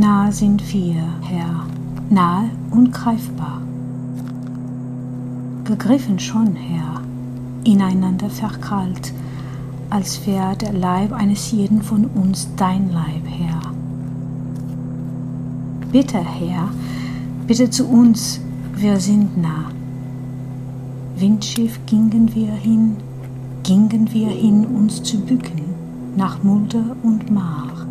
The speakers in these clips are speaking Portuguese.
Nah sind wir, Herr, nahe und greifbar. Begriffen schon, Herr, ineinander verkrallt, als wäre der Leib eines jeden von uns dein Leib, Herr. Bitte, Herr, bitte zu uns, wir sind nah. Windschiff gingen wir hin, gingen wir hin, uns zu bücken, nach Mulde und Mar.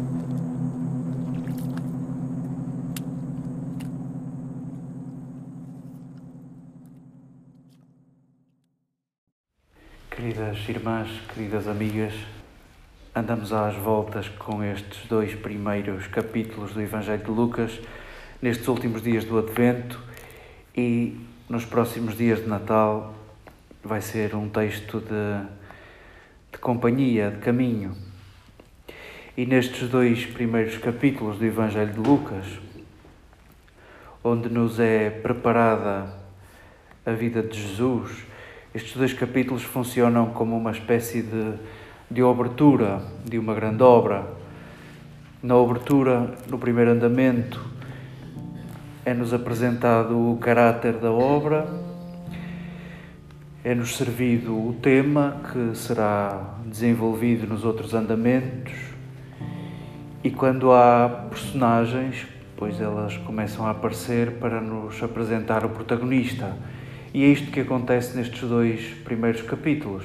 Queridas irmãs, queridas amigas, andamos às voltas com estes dois primeiros capítulos do Evangelho de Lucas, nestes últimos dias do Advento e nos próximos dias de Natal vai ser um texto de, de companhia, de caminho. E nestes dois primeiros capítulos do Evangelho de Lucas, onde nos é preparada a vida de Jesus, estes dois capítulos funcionam como uma espécie de, de abertura de uma grande obra. Na abertura, no primeiro andamento, é-nos apresentado o caráter da obra, é-nos servido o tema que será desenvolvido nos outros andamentos, e quando há personagens, pois elas começam a aparecer para nos apresentar o protagonista e é isto que acontece nestes dois primeiros capítulos.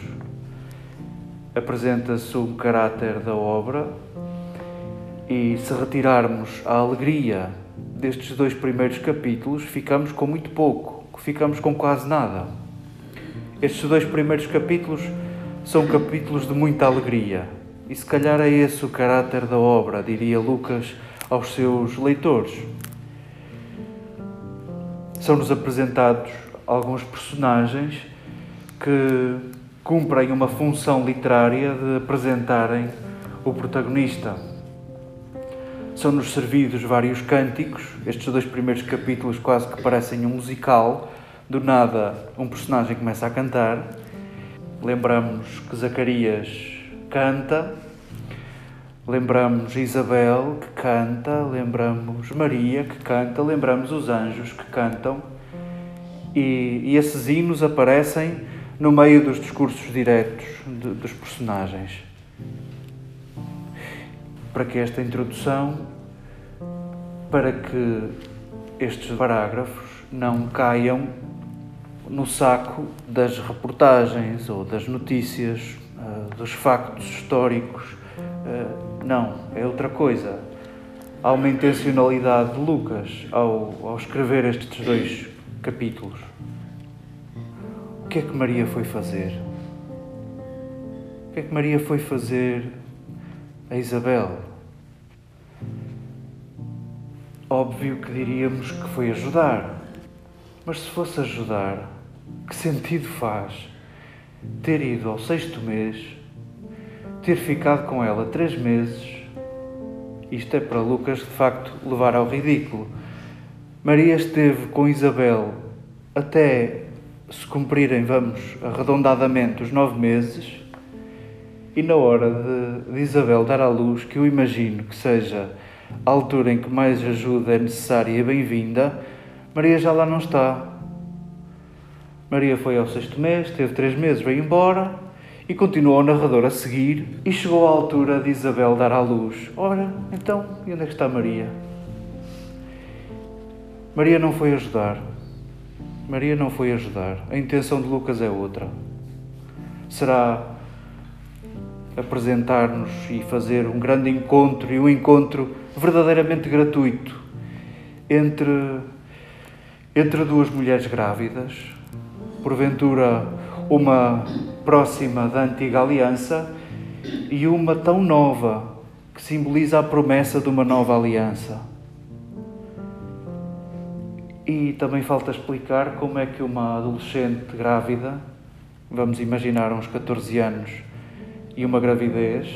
Apresenta-se um caráter da obra e, se retirarmos a alegria destes dois primeiros capítulos, ficamos com muito pouco, ficamos com quase nada. Estes dois primeiros capítulos são capítulos de muita alegria e, se calhar, é esse o caráter da obra, diria Lucas aos seus leitores. São-nos apresentados alguns personagens que cumprem uma função literária de apresentarem o protagonista. São-nos servidos vários cânticos, estes dois primeiros capítulos quase que parecem um musical. Do nada, um personagem começa a cantar. Lembramos que Zacarias canta, lembramos Isabel que canta, lembramos Maria que canta, lembramos os anjos que cantam e, e esses hinos aparecem no meio dos discursos diretos de, dos personagens. Para que esta introdução, para que estes parágrafos não caiam no saco das reportagens ou das notícias, uh, dos factos históricos. Uh, não, é outra coisa. Há uma intencionalidade de Lucas ao, ao escrever estes dois capítulos. O que é que Maria foi fazer? O que é que Maria foi fazer a Isabel? Óbvio que diríamos que foi ajudar, mas se fosse ajudar, que sentido faz ter ido ao sexto mês, ter ficado com ela três meses? Isto é para Lucas de facto levar ao ridículo Maria esteve com Isabel até se cumprirem, vamos, arredondadamente, os nove meses, e na hora de, de, Isabel dar à luz, que eu imagino que seja a altura em que mais ajuda é necessária e bem-vinda, Maria já lá não está. Maria foi ao sexto mês, teve três meses, veio embora e continuou o narrador a seguir e chegou à altura de Isabel dar à luz. Ora, então, e onde é que está Maria? Maria não foi ajudar. Maria não foi ajudar. A intenção de Lucas é outra. Será apresentar-nos e fazer um grande encontro e um encontro verdadeiramente gratuito entre, entre duas mulheres grávidas, porventura uma próxima da antiga aliança e uma tão nova que simboliza a promessa de uma nova aliança. E também falta explicar como é que uma adolescente grávida, vamos imaginar uns 14 anos, e uma gravidez,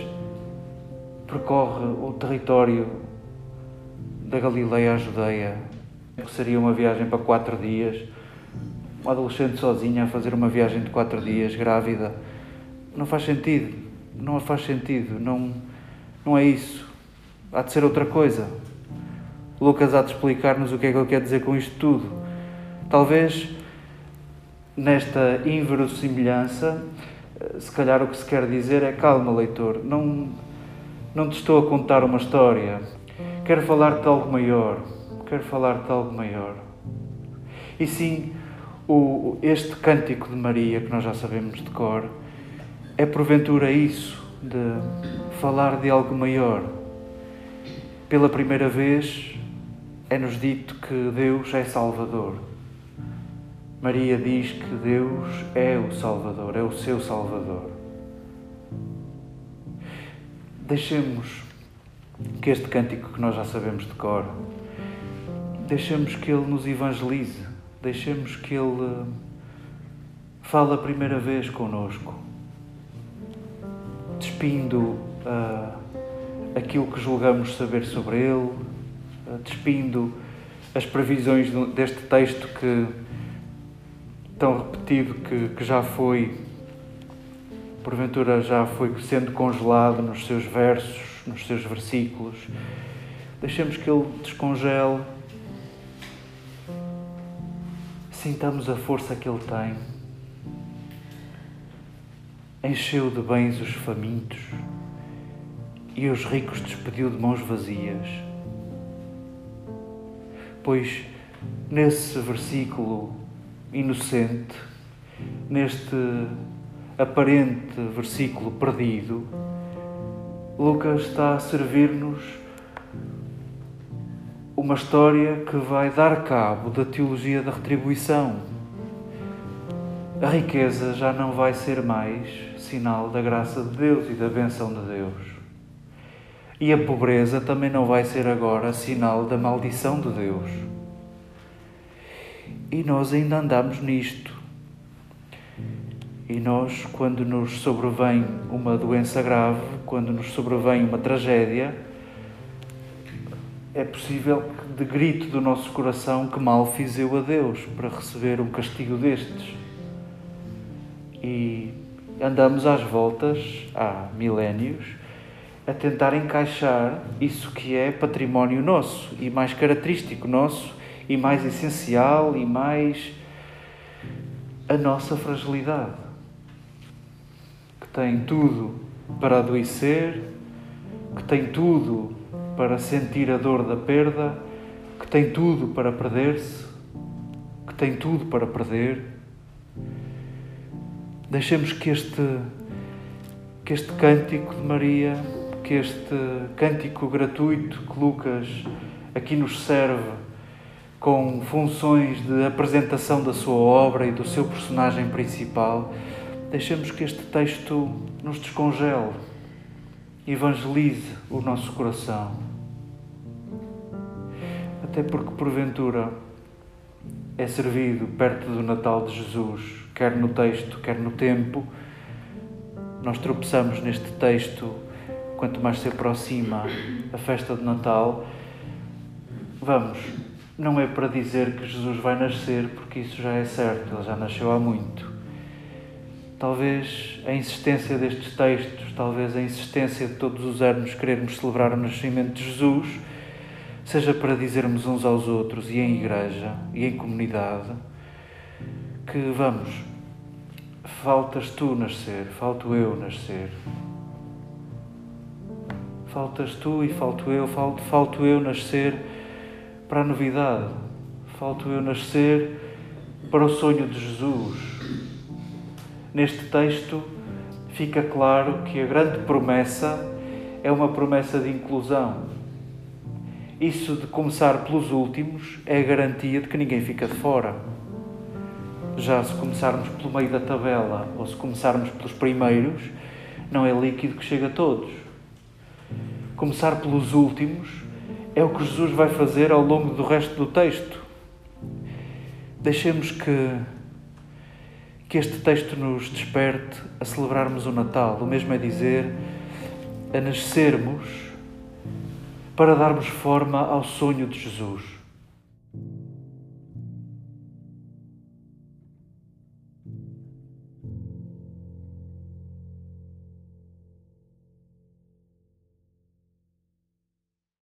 percorre o território da Galileia à Judeia. Seria uma viagem para quatro dias. Uma adolescente sozinha a fazer uma viagem de quatro dias, grávida. Não faz sentido. Não faz sentido. Não, não é isso. Há de ser outra coisa. Lucas há de explicar-nos o que é que ele quer dizer com isto tudo. Talvez nesta inverossimilhança, se calhar o que se quer dizer é calma, leitor, não, não te estou a contar uma história, quero falar-te algo maior, quero falar-te algo maior. E sim, o, este cântico de Maria, que nós já sabemos de cor, é porventura isso, de falar de algo maior. Pela primeira vez é-nos dito que Deus é Salvador. Maria diz que Deus é o Salvador, é o seu Salvador. Deixemos que este cântico que nós já sabemos de cor, deixemos que ele nos evangelize, deixemos que ele fale a primeira vez conosco, despindo uh, aquilo que julgamos saber sobre ele, despindo as previsões deste texto que tão repetido que, que já foi, porventura já foi sendo congelado nos seus versos, nos seus versículos. Deixemos que ele descongele, sintamos a força que ele tem. Encheu de bens os famintos e os ricos despediu de mãos vazias. Pois nesse versículo inocente, neste aparente versículo perdido, Lucas está a servir-nos uma história que vai dar cabo da teologia da retribuição. A riqueza já não vai ser mais sinal da graça de Deus e da benção de Deus. E a pobreza também não vai ser agora sinal da maldição de Deus. E nós ainda andamos nisto. E nós, quando nos sobrevém uma doença grave, quando nos sobrevém uma tragédia, é possível que, de grito do nosso coração, que mal fiz eu a Deus para receber um castigo destes. E andamos às voltas, há milénios, a tentar encaixar isso que é património nosso e mais característico nosso e mais essencial e mais a nossa fragilidade, que tem tudo para adoecer, que tem tudo para sentir a dor da perda, que tem tudo para perder-se, que tem tudo para perder. Deixemos que este que este cântico de Maria, que este cântico gratuito que Lucas aqui nos serve com funções de apresentação da sua obra e do seu personagem principal, deixemos que este texto nos descongele, evangelize o nosso coração. Até porque, porventura, é servido perto do Natal de Jesus, quer no texto, quer no tempo. Nós tropeçamos neste texto quanto mais se aproxima a festa de Natal. Vamos não é para dizer que Jesus vai nascer, porque isso já é certo, ele já nasceu há muito. Talvez a insistência destes textos, talvez a insistência de todos os anos querermos celebrar o nascimento de Jesus, seja para dizermos uns aos outros e em igreja e em comunidade que vamos, faltas tu nascer, falto eu nascer. Faltas tu e falto eu, falto, falto eu nascer para a novidade. Falto eu nascer para o sonho de Jesus. Neste texto fica claro que a grande promessa é uma promessa de inclusão. Isso de começar pelos últimos é a garantia de que ninguém fica de fora. Já se começarmos pelo meio da tabela ou se começarmos pelos primeiros, não é líquido que chega a todos. Começar pelos últimos é o que Jesus vai fazer ao longo do resto do texto. Deixemos que, que este texto nos desperte a celebrarmos o Natal, o mesmo é dizer, a nascermos para darmos forma ao sonho de Jesus.